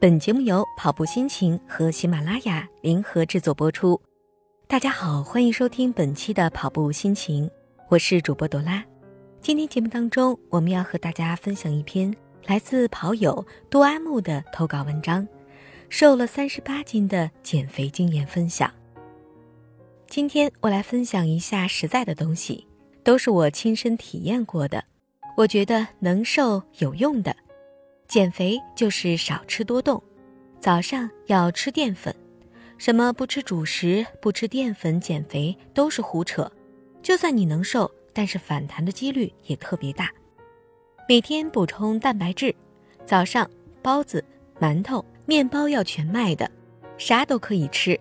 本节目由跑步心情和喜马拉雅联合制作播出。大家好，欢迎收听本期的跑步心情，我是主播朵拉。今天节目当中，我们要和大家分享一篇来自跑友杜阿木的投稿文章，瘦了三十八斤的减肥经验分享。今天我来分享一下实在的东西，都是我亲身体验过的，我觉得能瘦有用的。减肥就是少吃多动，早上要吃淀粉，什么不吃主食、不吃淀粉减肥都是胡扯。就算你能瘦，但是反弹的几率也特别大。每天补充蛋白质，早上包子、馒头、面包要全麦的，啥都可以吃，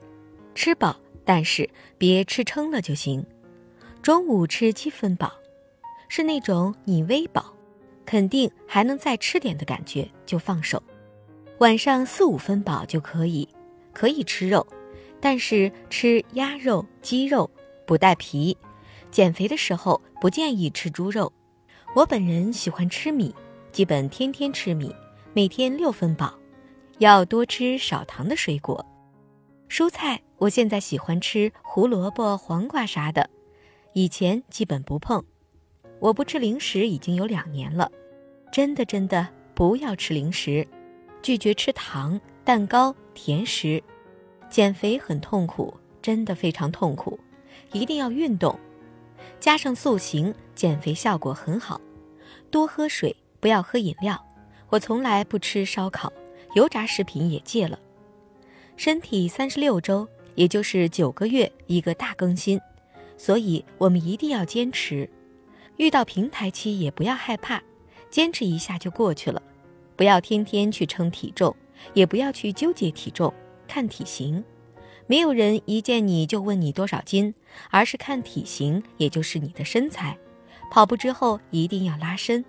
吃饱但是别吃撑了就行。中午吃七分饱，是那种你微饱。肯定还能再吃点的感觉就放手，晚上四五分饱就可以，可以吃肉，但是吃鸭肉、鸡肉不带皮。减肥的时候不建议吃猪肉。我本人喜欢吃米，基本天天吃米，每天六分饱，要多吃少糖的水果，蔬菜。我现在喜欢吃胡萝卜、黄瓜啥的，以前基本不碰。我不吃零食已经有两年了，真的真的不要吃零食，拒绝吃糖、蛋糕、甜食。减肥很痛苦，真的非常痛苦，一定要运动，加上塑形，减肥效果很好。多喝水，不要喝饮料。我从来不吃烧烤，油炸食品也戒了。身体三十六周，也就是九个月一个大更新，所以我们一定要坚持。遇到平台期也不要害怕，坚持一下就过去了。不要天天去称体重，也不要去纠结体重，看体型。没有人一见你就问你多少斤，而是看体型，也就是你的身材。跑步之后一定要拉伸，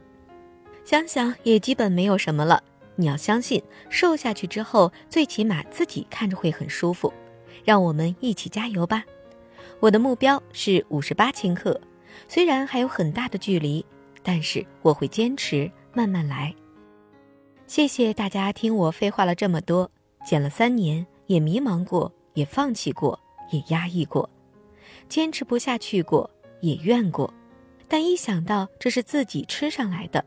想想也基本没有什么了。你要相信，瘦下去之后，最起码自己看着会很舒服。让我们一起加油吧！我的目标是五十八千克。虽然还有很大的距离，但是我会坚持，慢慢来。谢谢大家听我废话了这么多，减了三年，也迷茫过，也放弃过，也压抑过，坚持不下去过，也怨过。但一想到这是自己吃上来的，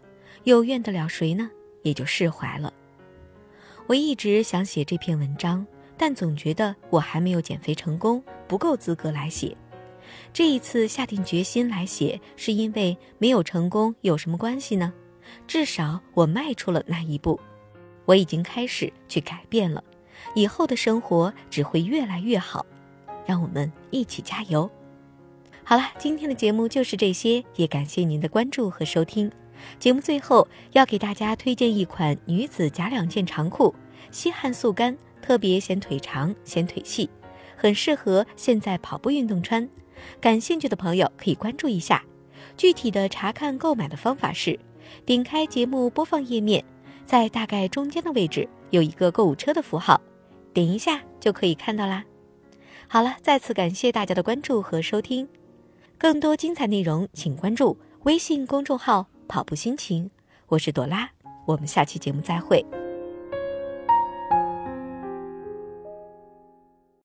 又怨得了谁呢？也就释怀了。我一直想写这篇文章，但总觉得我还没有减肥成功，不够资格来写。这一次下定决心来写，是因为没有成功有什么关系呢？至少我迈出了那一步，我已经开始去改变了，以后的生活只会越来越好。让我们一起加油！好了，今天的节目就是这些，也感谢您的关注和收听。节目最后要给大家推荐一款女子假两件长裤，吸汗速干，特别显腿长、显腿细，很适合现在跑步运动穿。感兴趣的朋友可以关注一下，具体的查看购买的方法是，点开节目播放页面，在大概中间的位置有一个购物车的符号，点一下就可以看到啦。好了，再次感谢大家的关注和收听，更多精彩内容请关注微信公众号“跑步心情”，我是朵拉，我们下期节目再会。